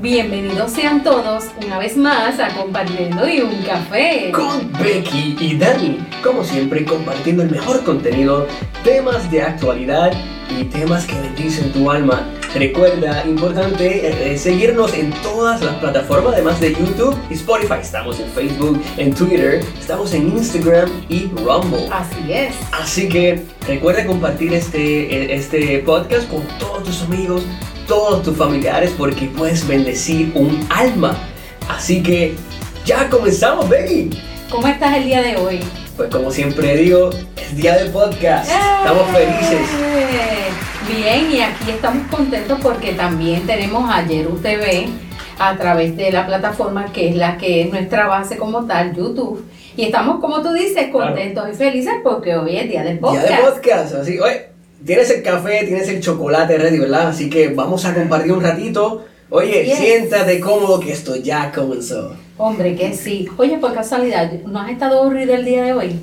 Bienvenidos sean todos una vez más a Compartiendo y un Café. Con Becky y Dani, como siempre compartiendo el mejor contenido, temas de actualidad y temas que bendicen tu alma. Recuerda, importante, eh, seguirnos en todas las plataformas, además de YouTube y Spotify. Estamos en Facebook, en Twitter, estamos en Instagram y Rumble. Así es. Así que recuerda compartir este, este podcast con todos tus amigos, todos tus familiares, porque puedes bendecir un alma. Así que ya comenzamos, Becky. ¿Cómo estás el día de hoy? Pues como siempre digo, es día de podcast. Estamos felices. ¡Eh! Bien, y aquí estamos contentos porque también tenemos a Yeru TV a través de la plataforma que es la que es nuestra base como tal, YouTube. Y estamos, como tú dices, contentos y felices porque hoy es día del podcast. Día de podcast, así, oye, tienes el café, tienes el chocolate ready, ¿verdad? Así que vamos a compartir un ratito. Oye, Yes. siéntate cómodo que esto ya comenzó. Hombre, que sí. Oye, por casualidad, ¿no has estado aburrido el día de hoy?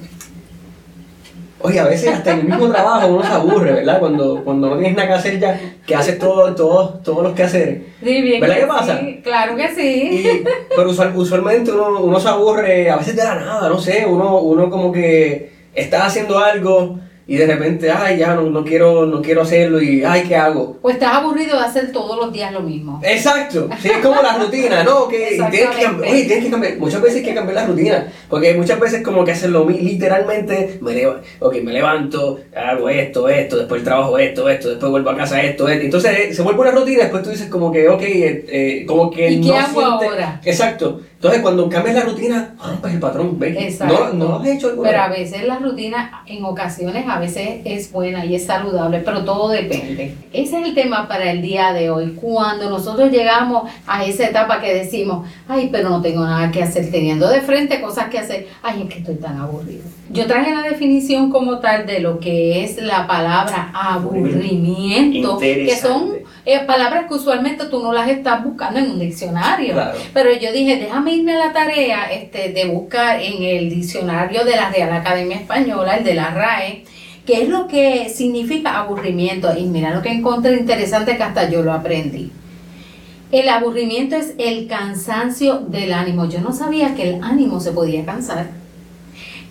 Oye, a veces hasta en el mismo trabajo uno se aburre, ¿verdad? Cuando, cuando no tienes nada que hacer ya, que haces todo, todo, todos los quehaceres. Sí, bien ¿Verdad que que pasa? sí, Claro que sí. Y, pero usual- usualmente uno, uno se aburre a veces de la nada, no sé, uno, uno como que está haciendo algo y de repente, ay, ya no, no, quiero, no quiero hacerlo y, ay, ¿qué hago? Pues estás aburrido de hacer todos los días lo mismo. Exacto, sí, es como la rutina, ¿no? Que tienes que, oye, tienes que cambiar, muchas veces hay que cambiar la rutina, porque muchas veces como que hacerlo mi- literalmente, me, leva- ok, me levanto, hago esto, esto, después trabajo esto, esto, después vuelvo a casa esto, esto, entonces eh, se vuelve una rutina, después tú dices como que, ok, eh, eh, como que ¿Y qué no hago sientes- ahora? Exacto, entonces cuando cambias la rutina, rompes el patrón, ¿ves? Exacto. No, no lo has hecho alguna Pero a veces la rutina, en ocasiones, a veces es buena y es saludable, pero todo depende. Ese es el tema para el día de hoy. Cuando nosotros llegamos a esa etapa que decimos, ay, pero no tengo nada que hacer, teniendo de frente cosas que hacer, ay, es que estoy tan aburrido. Yo traje la definición como tal de lo que es la palabra aburrimiento, que son eh, palabras que usualmente tú no las estás buscando en un diccionario. Claro. Pero yo dije, déjame irme a la tarea este, de buscar en el diccionario de la Real Academia Española, el de la RAE, qué es lo que significa aburrimiento. Y mira lo que encontré interesante que hasta yo lo aprendí. El aburrimiento es el cansancio del ánimo. Yo no sabía que el ánimo se podía cansar.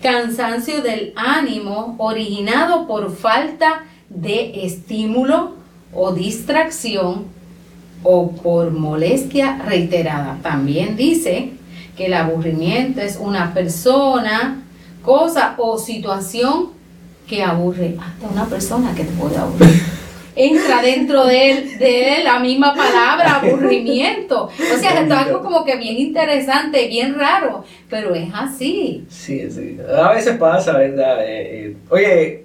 Cansancio del ánimo originado por falta de estímulo o distracción o por molestia reiterada. También dice que el aburrimiento es una persona, cosa o situación que aburre. Hasta una persona que te puede aburrir. Entra dentro de, él, de la misma palabra, aburrimiento. O sea, es algo como que bien interesante, bien raro, pero es así. Sí, sí. A veces pasa, ¿verdad? Eh, eh, oye,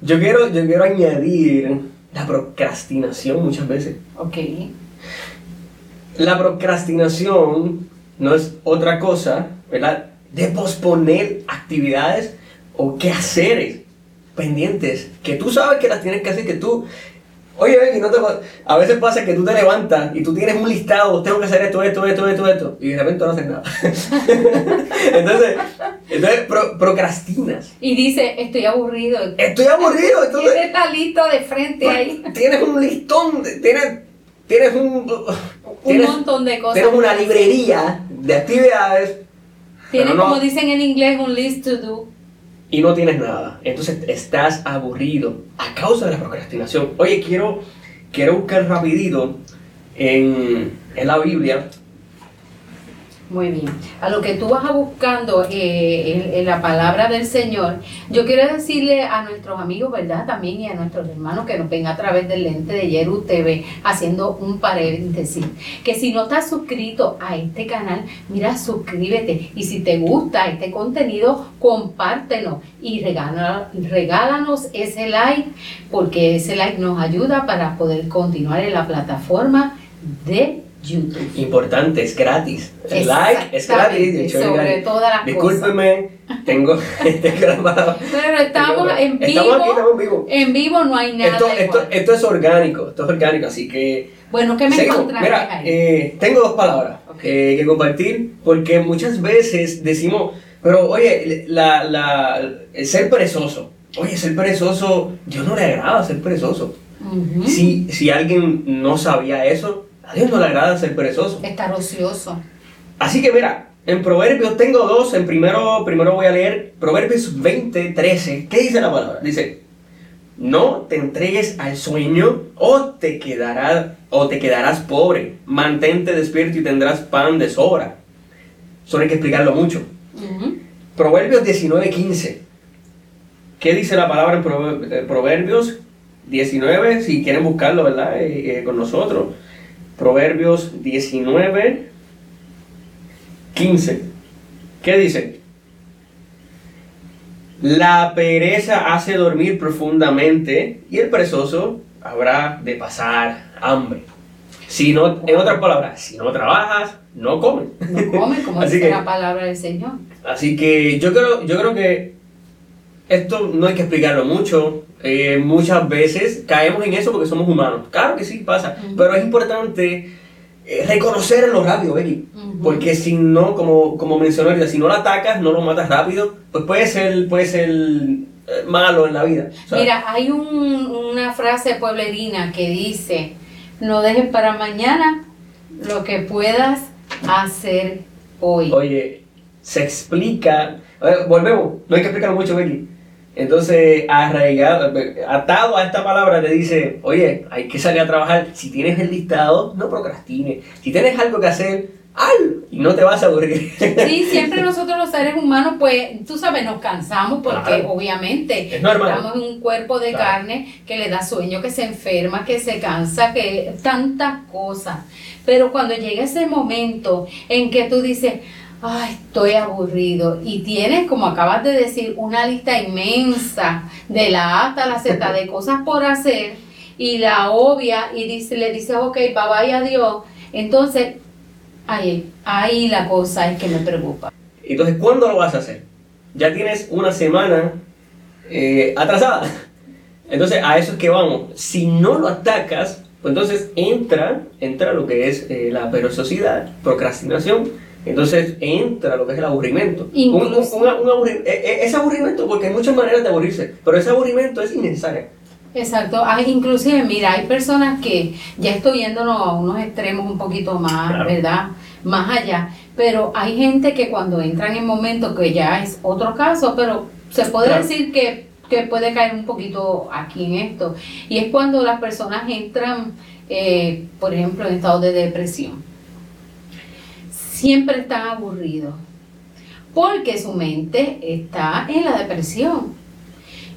yo quiero, yo quiero añadir la procrastinación muchas veces. Ok. La procrastinación no es otra cosa, ¿verdad? De posponer actividades o quehaceres pendientes que tú sabes que las tienes que hacer, que tú... Oye, no te a veces pasa que tú te levantas y tú tienes un listado, tengo que hacer esto, esto, esto, esto, esto, y de repente no haces nada. entonces, entonces pro- procrastinas. Y dice, estoy aburrido. Estoy aburrido, entonces Tiene esta lista de frente ahí. tienes un listón, tienes, tienes un... Un tienes- montón de cosas. Tienes una librería de actividades Tiene, pero no- como dicen en inglés, un list to do. Y no tienes nada. Entonces estás aburrido a causa de la procrastinación. Oye, quiero, quiero buscar rapidito en, en la Biblia. Muy bien. A lo que tú vas buscando eh, en, en la palabra del Señor, yo quiero decirle a nuestros amigos, ¿verdad? También y a nuestros hermanos que nos ven a través del lente de Yeru TV, haciendo un paréntesis, que si no estás suscrito a este canal, mira, suscríbete. Y si te gusta este contenido, compártelo y regala- regálanos ese like, porque ese like nos ayuda para poder continuar en la plataforma de YouTube. Importante, es gratis. El like es gratis. de hecho, Sobre todas las cosas. Discúlpeme, tengo, tengo la mala- Pero estamos en vivo. Estamos aquí, estamos en vivo. En vivo no hay nada Esto, esto, esto es orgánico, esto es orgánico, así que Bueno, ¿qué me Seguimos. Mira, ahí? eh, tengo dos palabras Ok. eh, que compartir porque muchas veces decimos, pero oye, la, la, el ser perezoso, oye, ser perezoso, Dios no le agrada ser perezoso. Ujú. Si, si alguien no sabía eso, A Dios no le agrada ser perezoso. Estar ocioso. Así que mira, en Proverbios tengo dos. En primero, primero voy a leer Proverbios 20, 13. ¿Qué dice la palabra? Dice, no te entregues al sueño o te, quedará, o te quedarás pobre. Mantente despierto y tendrás pan de sobra. Solo hay que explicarlo mucho. Proverbios 19, 15. ¿Qué dice la palabra en eh, Proverbios 19? Si quieren buscarlo, ¿verdad? Eh, eh, con nosotros. Proverbios 19, 15. ¿Qué dice? La pereza hace dormir profundamente y el perezoso habrá de pasar hambre. Si no, en otras palabras, si no trabajas, no comes. No come como Así dice que- la palabra del Señor. Así que yo creo, yo creo que esto no hay que explicarlo mucho. Eh, muchas veces caemos en eso porque somos humanos. Claro que sí pasa, Ujú. pero es importante eh, reconocerlo rápido, Becky. Ujú. Porque si no, como, como mencioné ahorita, si no lo atacas, no lo matas rápido, pues puede ser, puede ser eh, malo en la vida. ¿sabes? Mira, hay un- una frase pueblerina que dice, no dejes para mañana lo que puedas hacer hoy. Oye, se explica. volvemos, no hay que explicarlo mucho, Becky. Entonces, arraigado, atado a esta palabra, te dice: Oye, hay que salir a trabajar. Si tienes el listado, no procrastines. Si tienes algo que hacer, hazlo y no te vas a aburrir. Sí, siempre nosotros los seres humanos, pues, tú sabes, nos cansamos porque Claro. obviamente Es estamos en un cuerpo de Claro. carne que le da sueño, que se enferma, que se cansa, que tantas cosas. Pero cuando llega ese momento en que tú dices, ay, estoy aburrido y tienes, como acabas de decir, una lista inmensa de la A hasta la Z de cosas por hacer y la obvia y dice, le dices, ok, bye bye, adiós. Entonces, ahí, ahí la cosa es que me preocupa. Entonces, ¿cuándo lo vas a hacer? Ya tienes una semana eh, atrasada. Entonces, a eso es que vamos. Si no lo atacas, pues entonces entra, entra lo que es eh, la perezosidad, procrastinación. Entonces entra lo que es el aburrimiento. Un, un- un- aburri- eh, eh, es aburrimiento porque hay muchas maneras de aburrirse, pero ese aburrimiento es innecesario. Exacto, hay, inclusive, mira, hay personas que ya estoy yéndonos a unos extremos un poquito más, Claro. ¿verdad? Más allá, pero hay gente que cuando entran en momentos que ya es otro caso, pero se puede Claro. decir que, que puede caer un poquito aquí en esto, y es cuando las personas entran, eh, por ejemplo, en estado de depresión. Siempre están aburridos, porque su mente está en la depresión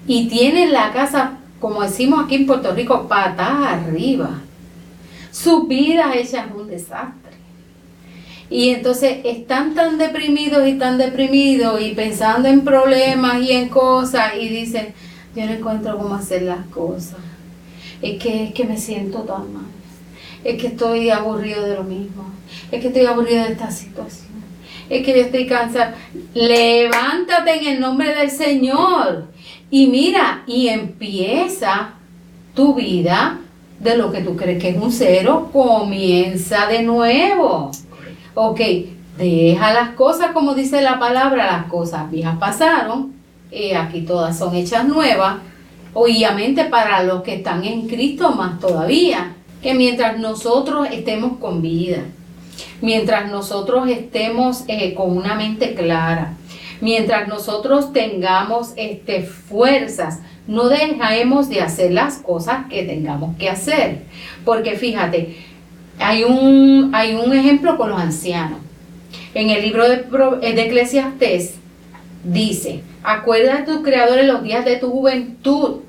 y tienen la casa, como decimos aquí en Puerto Rico, patas arriba. Sus vidas hechas un desastre. Y entonces están tan deprimidos y tan deprimidos y pensando en problemas y en cosas y dicen, yo no encuentro cómo hacer las cosas. Es que, es que me siento tan mal. Es que estoy aburrido de lo mismo. Es que estoy aburrido de esta situación. Es que yo estoy cansada. Levántate en el nombre del Señor. Y mira, y empieza tu vida de lo que tú crees que es un cero, comienza de nuevo. Ok, deja las cosas como dice la palabra, las cosas viejas pasaron, y aquí todas son hechas nuevas. Obviamente para los que están en Cristo más todavía, que mientras nosotros estemos con vida, mientras nosotros estemos eh, con una mente clara, mientras nosotros tengamos este, fuerzas, no dejemos de hacer las cosas que tengamos que hacer. Porque fíjate, hay un, hay un ejemplo con los ancianos. En el libro de, eh, de Eclesiastés dice, acuérdate de tu creador en los días de tu juventud,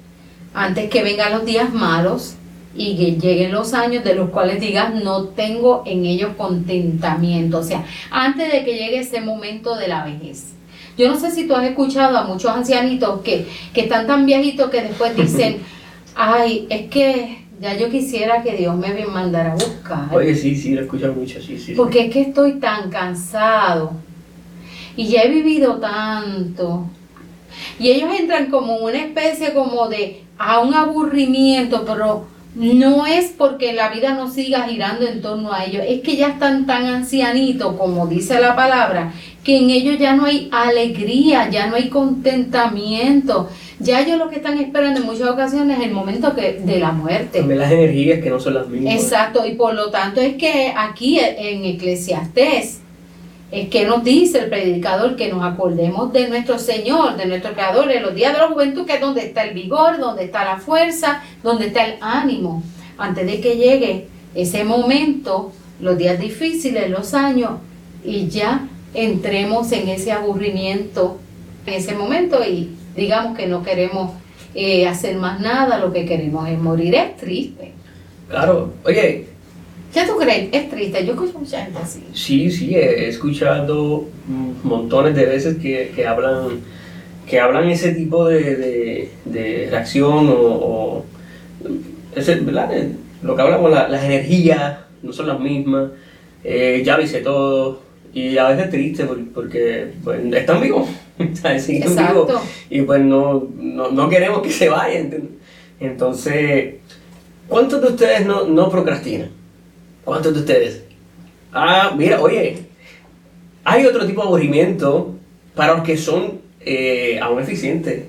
antes que vengan los días malos y que lleguen los años de los cuales digas, no tengo en ellos contentamiento. O sea, antes de que llegue ese momento de la vejez. Yo no sé si tú has escuchado a muchos ancianitos que, que están tan viejitos que después dicen, ay, es que ya yo quisiera que Dios me mandara a buscar. Oye, sí, sí, lo escucho mucho, sí, sí. sí. Porque es que estoy tan cansado y ya he vivido tanto. Y ellos entran como una especie como de a un aburrimiento, pero no es porque la vida no siga girando en torno a ellos, es que ya están tan ancianitos, como dice la palabra, que en ellos ya no hay alegría, ya no hay contentamiento, Ya ellos lo que están esperando en muchas ocasiones es el momento que, de la muerte. También las energías que no son las mismas. Exacto, y por lo tanto es que aquí en Eclesiastés es que nos dice el predicador que nos acordemos de nuestro Señor, de nuestro Creador en los días de la juventud, que es donde está el vigor, donde está la fuerza, donde está el ánimo, antes de que llegue ese momento, los días difíciles, los años, y ya entremos en ese aburrimiento en ese momento y digamos que no queremos eh, hacer más nada, lo que queremos es morir, es triste. Claro, oye, ¿Qué tú crees? Es triste, yo escucho mucha gente así. Sí, sí, he escuchado montones de veces que, que hablan que hablan ese tipo de, de, de reacción o, o ese, ¿verdad? lo que hablamos, la, las energías no son las mismas, eh, ya viste todo, y a veces triste porque, pues, están vivos, siguen vivos, y pues no, no, no, queremos que se vayan. Entonces, ¿cuántos de ustedes no, no procrastinan? ¿Cuántos de ustedes? Ah, mira, oye, hay otro tipo de aburrimiento para los que son eh, aún eficientes.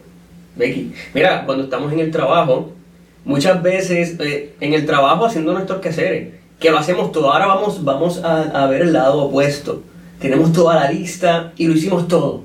Becky, mira, cuando estamos en el trabajo, muchas veces eh, en el trabajo haciendo nuestros quehaceres, que lo hacemos todo. Ahora vamos, vamos a, a, ver el lado opuesto. Tenemos toda la lista y lo hicimos todo.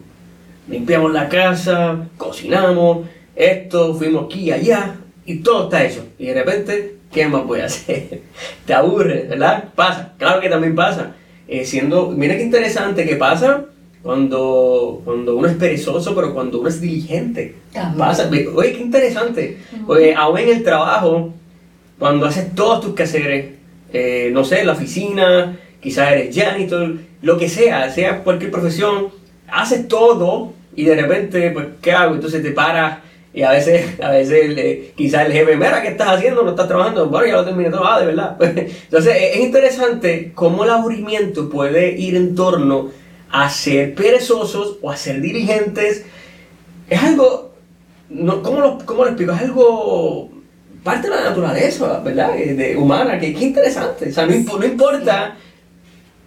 Limpiamos la casa, cocinamos, esto, fuimos aquí y allá, y todo está hecho. Y de repente ¿qué más voy a hacer? Te aburre, ¿verdad? Pasa, claro que también pasa. Eh, siendo, mira qué interesante que pasa cuando, cuando uno es perezoso, pero cuando uno es diligente. Pasa, oye, qué interesante. Oye, aún en el trabajo, cuando haces todos tus quehaceres, eh, no sé, la oficina, quizás eres janitor, lo que sea, sea cualquier profesión, haces todo y de repente, pues, ¿qué hago? Entonces te paras y a veces, a veces quizás el jefe, mira, ¿qué estás haciendo? ¿No estás trabajando? Bueno, ya lo terminé todo, de verdad. Entonces, es interesante cómo el aburrimiento puede ir en torno a ser perezosos o a ser diligentes. Es algo, no, ¿cómo, lo, ¿cómo lo explico? Es algo parte de la naturaleza, ¿verdad? Eh, de, humana, que, que interesante. O sea, no, importa,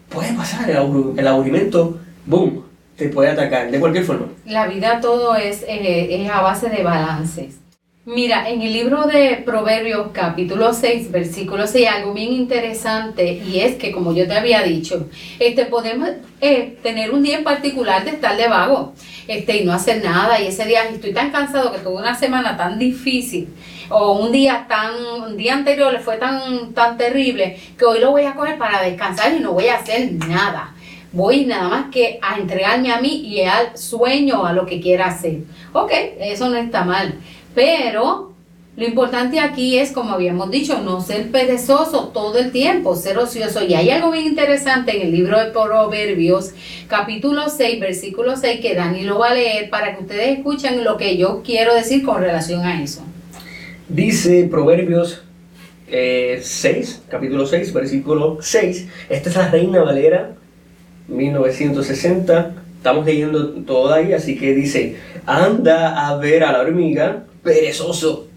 puede pasar el, el aburrimiento, boom, te puede atacar de cualquier forma. La vida todo es, eh, es a base de balances. Mira, en el libro de Proverbios capítulo 6, versículo 6, algo bien interesante y es que como yo te había dicho, este, podemos eh, tener un día en particular de estar de vago este, y no hacer nada y ese día estoy tan cansado que tuve una semana tan difícil o un día tan, un día anterior le fue tan, tan terrible que hoy lo voy a coger para descansar y no voy a hacer nada voy nada más que a entregarme a mí y al sueño, a lo que quiera hacer. Ok, eso no está mal, pero lo importante aquí es, como habíamos dicho, no ser perezoso todo el tiempo, ser ocioso. Y hay algo bien interesante en el libro de Proverbios, capítulo 6, versículo 6, que Dani lo va a leer para que ustedes escuchen lo que yo quiero decir con relación a eso. Dice Proverbios 6, eh, capítulo 6, versículo 6. Esta es la Reina Valera 1960. Estamos leyendo todo ahí, así que dice, anda a ver a la hormiga, perezoso.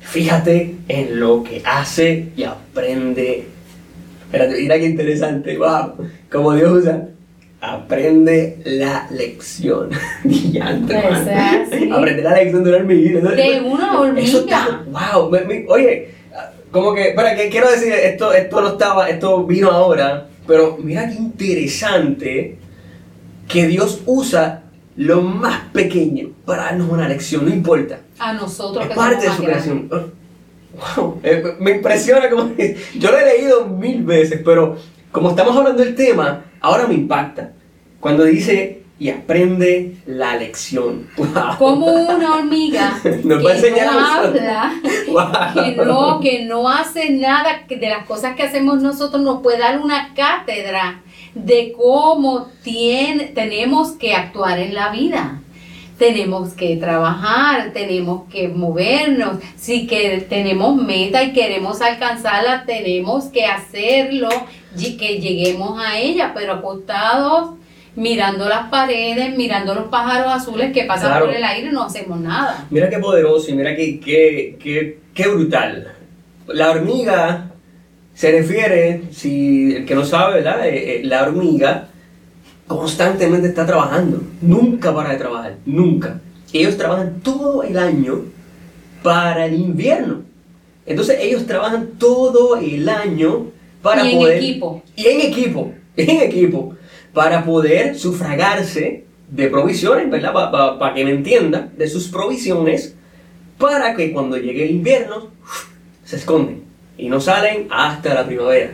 Fíjate en lo que hace y aprende. Mira qué interesante, wow, como Dios usa. Aprende la lección. Aprende la lección de una hormiga. De una hormiga. wow, oye, como que, para que quiero decir, esto, esto no estaba, esto vino ahora pero mira qué interesante que Dios usa lo más pequeño para darnos una lección, no importa. A nosotros. Es parte de su creación. Wow, eh, me impresiona como... Yo lo he leído mil veces, pero como estamos hablando del tema, ahora me impacta. Cuando dice, y aprende la lección. Como una hormiga Nos enseñar no habla, que, no, que no hace nada de las cosas que hacemos nosotros, nos puede dar una cátedra de cómo tiene, tenemos que actuar en la vida. Tenemos que trabajar, tenemos que movernos. Si que tenemos meta y queremos alcanzarla, tenemos que hacerlo y que lleguemos a ella, pero acostados mirando las paredes, mirando los pájaros azules que pasan por el aire y no hacemos nada. Mira qué poderoso y mira qué, qué, qué, brutal. La hormiga se refiere, si el que no sabe, ¿verdad? Eh, eh, la hormiga constantemente está trabajando, nunca para de trabajar, nunca. ellos trabajan todo el año para el invierno. Entonces ellos trabajan todo el año para Y en equipo. Y en equipo, en equipo, para poder sufragarse de provisiones, ¿verdad? Para que me entienda, de sus provisiones, para que cuando llegue el invierno se esconden y no salen hasta la primavera.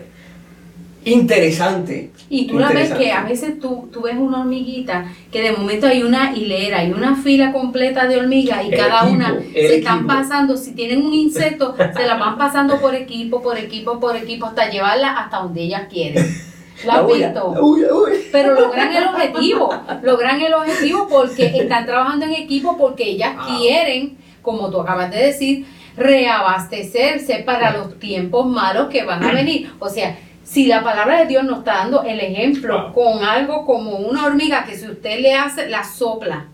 Interesante. Y tú la ves que a veces tú, tú ves una hormiguita que de momento hay una hilera y una fila completa de hormigas y El cada equipo, una se están pasando, si tienen un insecto, se la van pasando por equipo, por equipo, por equipo, hasta llevarla hasta donde ellas quieren. ¿La visto? la la bulla. Pero logran el objetivo, logran el objetivo porque están trabajando en equipo, porque ellas Ah. quieren, como tú acabas de decir, reabastecerse para los tiempos malos que van a venir. O sea, si la palabra de Dios nos está dando el ejemplo Wow. con algo como una hormiga que si usted le hace, la sopla,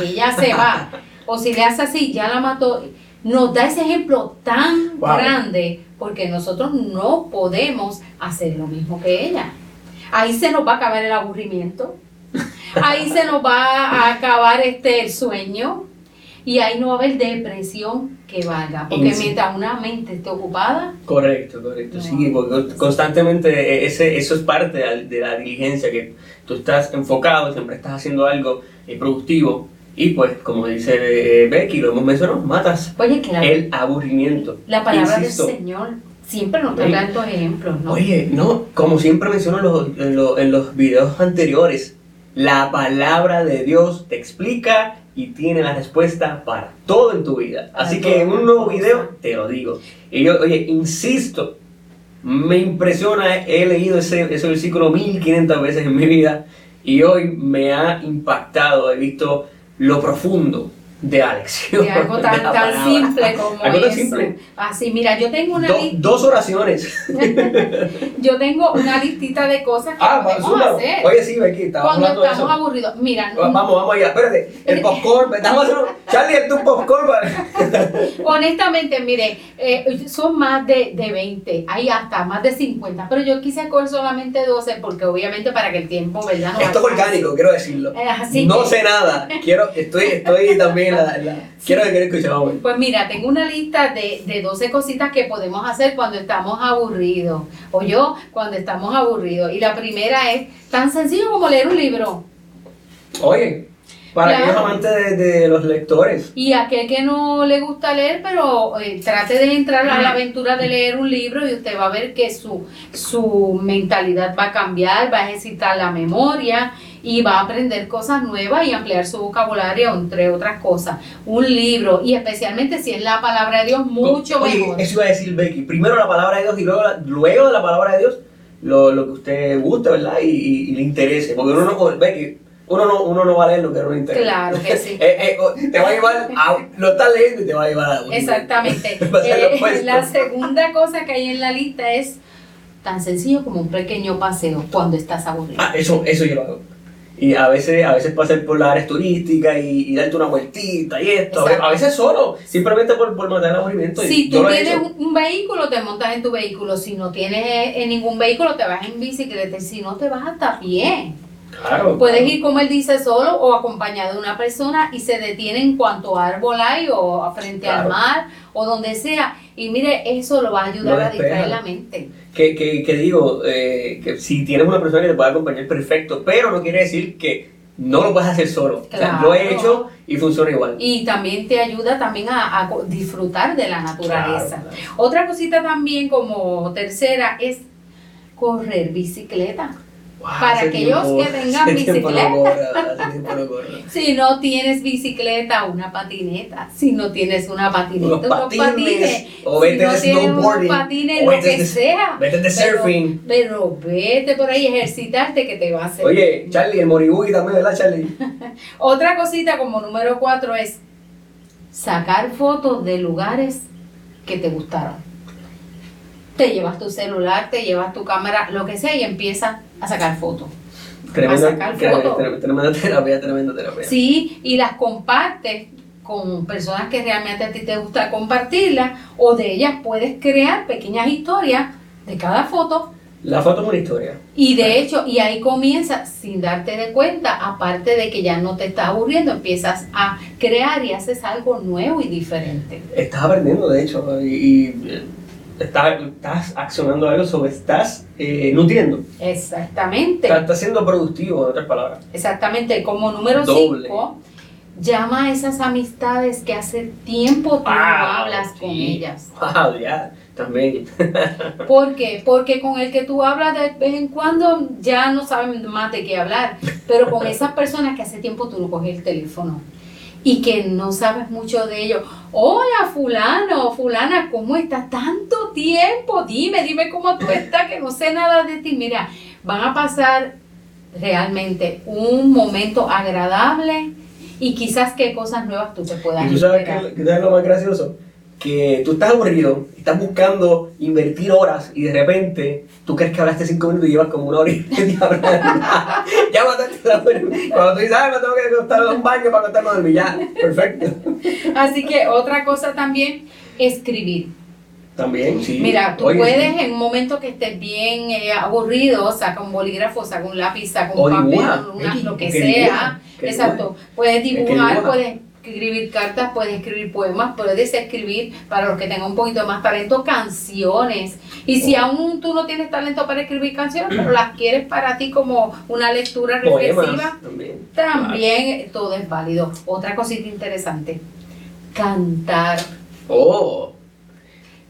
ella se va, o si le hace así, ya la mató, nos da ese ejemplo tan Wow. grande porque nosotros no podemos hacer lo mismo que ella. Ahí se nos va a acabar el aburrimiento, ahí se nos va a acabar este el sueño y ahí no va a haber depresión que valga, porque Sí. mientras una mente esté ocupada, Correcto, correcto. No. Sí, porque constantemente eh, ese, eso es parte de la, de la diligencia, que tú estás enfocado, siempre estás haciendo algo eh, productivo y pues, como dice eh, Becky, lo hemos mencionado, matas oye que la, el aburrimiento. la palabra Insisto, del Señor siempre nos Oye. tantos ejemplos, ¿no? Oye, no, como siempre menciono en los, en, los, en los videos anteriores, la palabra de Dios te explica y tiene la respuesta para todo en tu vida. Así que en un nuevo video te lo digo. Y yo, oye, insisto, me impresiona, he leído ese, ese versículo 1500 veces en mi vida y hoy me ha impactado, he visto lo profundo de lección. De algo tan, tan simple como Algo tan eso. simple. Así, mira, yo tengo una Do- dos oraciones. yo tengo una listita de cosas que Ah, podemos hacer Oye, sí, Becky, cuando estamos eso. aburridos. Mira, Va- Vamos, vamos allá. Espérate, el popcorn. Hacer un. Charlie, es tu popcorn. honestamente, mire, eh, son más de, de 20, hay hasta más de 50, pero yo quise coger solamente 12 porque obviamente para que el tiempo, ¿verdad? no Esto es orgánico, quiero decirlo. Eh, así No que- sé nada. Quiero, estoy, estoy también. La, la- quiero, quiero escuchar. vamos. Pues mira, tengo una lista de, de 12 cositas que podemos hacer cuando estamos aburridos. O yo, cuando estamos aburridos. Y la primera es tan sencillo como leer un libro. Oye, para Claro. aquellos amantes de, de los lectores. Y aquel que no le gusta leer, pero eh, trate de entrar a la aventura de leer un libro y usted va a ver que su, su mentalidad va a cambiar, va a ejercitar la memoria y va a aprender cosas nuevas y ampliar su vocabulario, entre otras cosas. Un libro, y especialmente si es la palabra de Dios, mucho Oye, mejor. Eso iba a decir Becky. Primero la palabra de Dios y luego, la- luego de la palabra de Dios lo, lo que usted guste, ¿verdad? Y, y- y le interese. Porque uno no. Becky, uno no, uno no va a leer lo que no le interesa. Claro que sí. Eh, eh, oh, te va a llevar a, lo estás leyendo y te va a llevar a Exactamente. Ser lo Eh, la segunda cosa que hay en la lista es tan sencillo como un pequeño paseo cuando estás aburrido. Ah, eso, eso yo lo hago. Y a veces, a veces pasar por las áreas turísticas y, y darte una vueltita y esto. A ve- Exacto. A veces solo, simplemente por, por matar el aburrimiento. y Si yo tú tienes un, vehículo, te montas en tu vehículo. Si no tienes eh, en ningún vehículo, te vas en bicicleta. Y Si no, te vas hasta pie. Claro. Puedes claro. ir, como él dice, solo o acompañado de una persona y se detiene en cuanto árbol hay o frente al mar o donde sea. Y mire, eso lo va a ayudar a distraer la mente. Que, que, que digo, eh, que si tienes una persona que te puede acompañar, perfecto. Pero no quiere decir que no lo puedes hacer solo. O sea, Claro. lo he hecho y funciona igual. Y también te ayuda también a, disfrutar de la naturaleza. Claro, claro. Otra cosita también como tercera es correr bicicleta. Wow, Para aquellos que tengan bicicleta. Si no tienes bicicleta, una patineta. Si no tienes una patineta, Unos unos patines, patines. o si vete no de snowboarding, patines, o lo vete que de- sea. Vete de Pero- surfing. Pero vete por ahí, ejercitarte que te va a hacer. Oye, Charlie, el Moribugui también, ¿verdad, Charlie? Otra cosita como número cuatro es sacar fotos de lugares que te gustaron. Te llevas tu celular, te llevas tu cámara, lo que sea y empiezas a sacar fotos. Tremenda, sacar tre- fotos. tre- tremenda terapia, tremenda terapia. Sí, y las compartes con personas que realmente a ti te gusta compartirlas o de ellas puedes crear pequeñas historias de cada foto La foto es una historia. Y de hecho, y ahí comienza, sin darte de cuenta, aparte de que ya no te estás aburriendo, empiezas a crear y haces algo nuevo y diferente. Estás aprendiendo, de hecho, y, y, estás, estás accionando algo sobre, estás eh, nutriendo. Exactamente. Estás, estás siendo productivo, en otras palabras. Exactamente. Como número Doble. 5, llama a esas amistades que hace tiempo tú no Ah, hablas con ellas. Wow, ya, también. ¿Por qué? Porque con el que tú hablas de vez en cuando ya no saben más de qué hablar, pero con esas personas que hace tiempo tú no coges el teléfono y que no sabes mucho de ellos. Hola fulano, fulana, ¿cómo estás? Tanto tiempo, dime, dime cómo tú estás, que no sé nada de ti. Mira, van a pasar realmente un momento agradable y quizás qué cosas nuevas tú te puedas Y tú sabes que, que es lo más gracioso, que tú estás aburrido, estás buscando invertir horas y de repente tú crees que hablaste cinco minutos y llevas como una hora y media hablando. Ya mataste la Cuando tú dices, ay, me tengo que acostar a un baño para acostarme a dormir, ya, perfecto. Así que otra cosa también, escribir. También, sí. Mira, tú Oye, puedes sí. en un momento que estés bien eh, aburrido, saca un bolígrafo, saca un lápiz, saca O un papel, una- lo que que sea. dibuja, que Exacto. Puedes dibujar, dibuja. puedes escribir cartas, puedes escribir poemas, puedes escribir, para los que tengan un poquito más talento, canciones. Y si Oh. aún tú no tienes talento para escribir canciones, pero las quieres para ti como una lectura reflexiva, también. también todo es válido. Otra cosita interesante, cantar. Oh,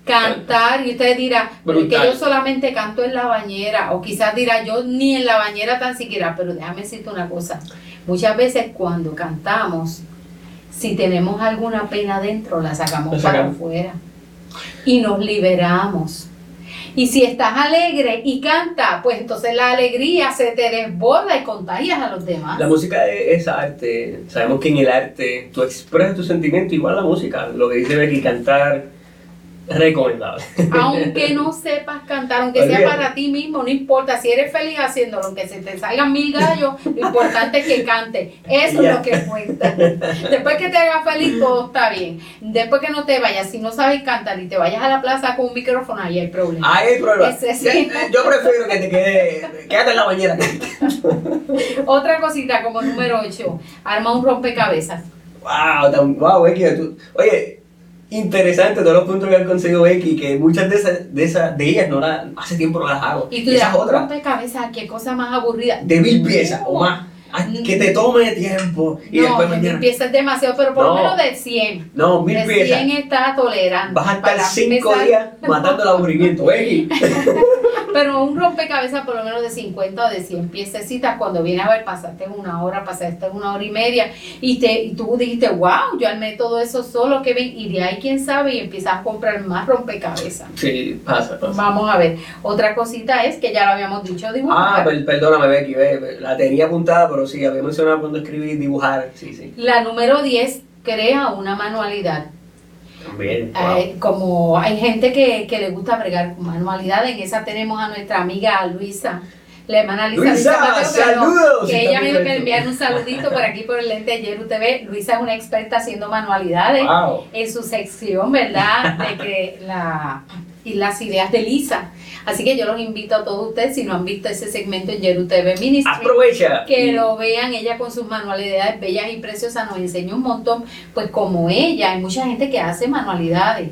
cantar y usted dirá, pero es que yo solamente canto en la bañera o quizás dirá yo ni en la bañera tan siquiera, pero déjame decirte una cosa, muchas veces cuando cantamos, si tenemos alguna pena dentro, la sacamos La para afuera y nos liberamos. Y si estás alegre y canta, pues entonces la alegría se te desborda y contagias a los demás. La música es, arte. Sabemos que en el arte tú expresas tu sentimiento igual la música. Lo que dice Becky, cantar recomendable. Aunque no sepas cantar, aunque sea para ti mismo, no importa. Si eres feliz haciéndolo, aunque se te salgan mil gallos, lo importante es que cante. Eso es lo que cuenta. Después que te hagas feliz, todo está bien. Después que no te vayas, si no sabes cantar y te vayas a la plaza con un micrófono, ahí hay problema. Ahí hay problema. Ese sí. Yo prefiero que te quede, quédate en la bañera. Otra cosita como número 8, arma un rompecabezas. Wow, tan, wow, Becky. tú- oye, interesante todos los puntos que han conseguido Becky, que muchas de esas, de esas, de ellas no las, hace tiempo no las hago. Y tú esas otras, rompecabezas, qué cosa más aburrida. de mil piezas No. o más. Ay, Que te tome tiempo y no, después mil mañana. piezas es demasiado, pero por lo No. menos de 100. No, mil de piezas. 100 está tolerante. Vas a estar Para cinco empezar- días matando el aburrimiento, Becky. Pero un rompecabezas por lo menos de 50 o de 100 piececitas, cuando viene a ver, pasaste una hora, pasaste una hora y media, y, te, y tú dijiste, wow, yo armé todo eso solo, que ven, y de ahí quién sabe, y empiezas a comprar más rompecabezas. Sí, pasa, pasa. Vamos a ver, otra cosita es que ya lo habíamos dicho, Ah, dibujar. per- perdóname, Becky, ve, la tenía apuntada, pero sí, había mencionado cuando escribí dibujar. Sí, sí. La número 10, crea una manualidad. También. Eh, como hay gente que, que le gusta bregar con manualidades, en esa tenemos a nuestra amiga Luisa, la hermana Luisa. Luisa, no- saludos, Que ella me dijo que enviara un saludito por aquí por el lente de Yeru TV. Luisa es una experta haciendo manualidades Wow. en su sección, ¿verdad? De que la y las ideas de Lisa. Así que yo los invito a todos ustedes, si no han visto ese segmento en Yeru TV Ministry, Aprovecha. que lo vean, ella con sus manualidades bellas y preciosas nos enseña un montón, pues como ella, hay mucha gente que hace manualidades.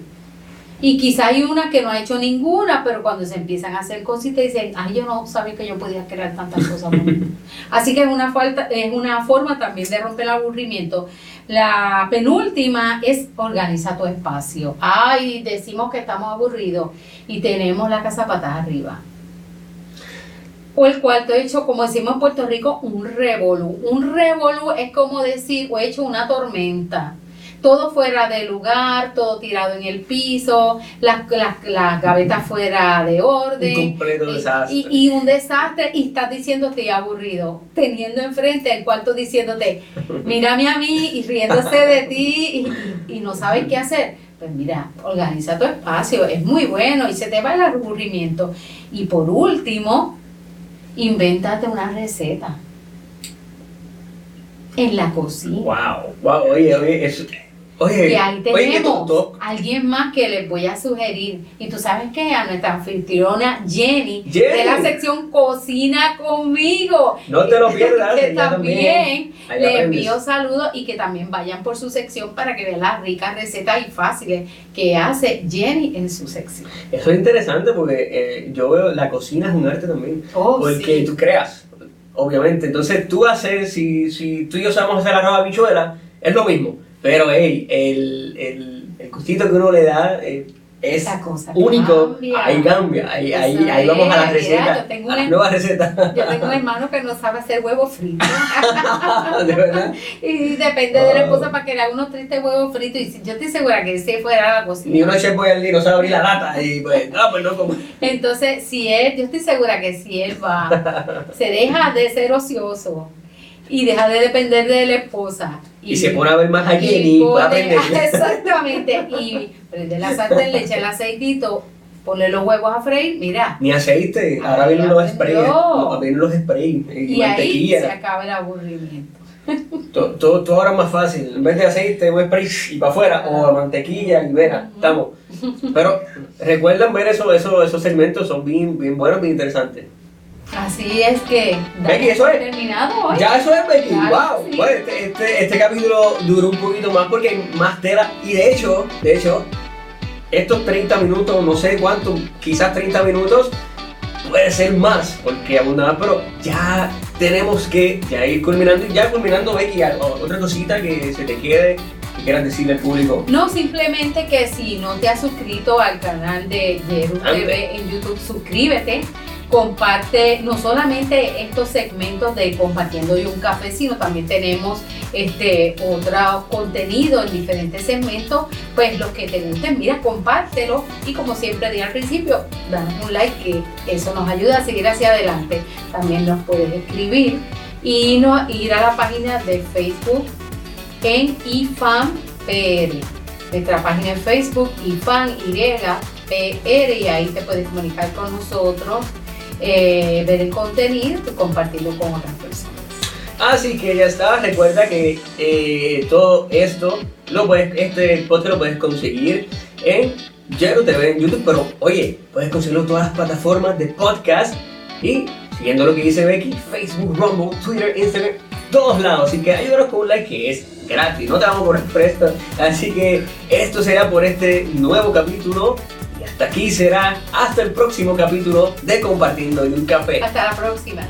Y quizá hay una que no ha hecho ninguna, pero cuando se empiezan a hacer cositas dicen, ay, yo no sabía que yo podía crear tantas cosas. bonitas". Así que es una, falta, es una forma también de romper el aburrimiento. La penúltima es organiza tu espacio. Ay, decimos que estamos aburridos y tenemos la casa patas arriba. O el cuarto hecho, como decimos en Puerto Rico, un revolú. Un revolú es como decir, o he hecho una tormenta. Todo fuera de lugar, todo tirado en el piso, las, las, las gavetas fuera de orden. Un completo Y- desastre. Y, y un desastre, y estás diciendo estoy aburrido, teniendo enfrente el cuarto diciéndote, mírame a mí y riéndose de ti y, y no sabes qué hacer. Pues mira, organiza tu espacio, es muy bueno y se te va el aburrimiento. Y por último, invéntate una receta en la cocina. Wow, wow, oye, oye, eso, Oye, y ahí oye, tenemos tú- alguien más que les voy a sugerir. Y tú sabes que a nuestra anfitriona Jenny, Jenny. de la sección Cocina conmigo. No te lo pierdas, que también también. Le envío saludos y que también vayan por su sección para que vean las ricas recetas y fáciles que hace Jenny en su sección. Eso es interesante porque eh, yo veo la cocina es un arte también. Oh, porque sí. tú creas, obviamente. Entonces tú haces, si, si tú y yo sabemos hacer arroz habichuela, es lo mismo. Pero hey, el, el, el gustito que uno le da eh, es Esa cosa único. cambia. Ahí cambia. Ahí, ahí, Eso ahí vamos a la es, receta. mira, yo tengo a la un- nueva receta. Yo tengo un hermano que no sabe hacer huevos fritos. de verdad. Y depende de la esposa para que le haga unos tristes huevos fritos. Y si- yo estoy segura que si fuera la cocina. Ni uno chef boy al no sabe abrir la lata. Y pues, no, pues no como. Entonces, si él, yo estoy segura que si él va, se deja de ser ocioso y deja de depender de la esposa. Y se pone a ver más a y Jenny, pone- aprender. Exactamente. Y prende la sartén, le echa el aceitito, pone los huevos a freír, mira. Ni aceite. Ahora vienen los sprays. No, vienen los sprays. Y, Y ahí mantequilla. se acaba el aburrimiento. Todo, todo, todo ahora es más fácil. En vez de aceite, un spray y para afuera, o mantequilla y mira, estamos. Pero recuerdan ver eso, eso, esos segmentos, son bien, bien buenos, bien interesantes. Así es que Becky, eso es. terminado hoy. Ya eso es, Becky. Claro wow. sí. Bueno, este, este, este capítulo duró un poquito más porque hay más tela. Y de hecho, de hecho, estos 30 minutos, no sé cuánto, quizás 30 minutos, puede ser más, porque abundaba, pero ya tenemos que ya ir culminando. Y ya culminando, Becky, otra cosita que se te quede, que quieras decirle al público. No, simplemente que si no te has suscrito al canal de Yeru. TV en YouTube, suscríbete. Comparte no solamente estos segmentos de compartiendo y un café, sino también tenemos este otro contenido en diferentes segmentos. Pues los que te gusten, mira, compártelo. Y como siempre dije al principio, danos un like que eso nos ayuda a seguir hacia adelante. También nos puedes escribir y no, ir a la página de Facebook en IFAM PR. Nuestra página en Facebook, IFAM PR, y ahí te puedes comunicar con nosotros, eh, ver el contenido y compartirlo con otras personas. Así que ya está, recuerda que eh, todo esto, lo puedes, este podcast lo puedes conseguir en Yero TV en YouTube, pero oye, puedes conseguirlo en todas las plataformas de podcast y siguiendo lo que dice Becky, Facebook, Rumble, Twitter, Instagram, todos lados. Así que ayúdanos con un like que es gratis, no te vamos a cobrar presto. Así que esto será por este nuevo capítulo hasta aquí será hasta el próximo capítulo de Compartiendo y un Café. Hasta la próxima.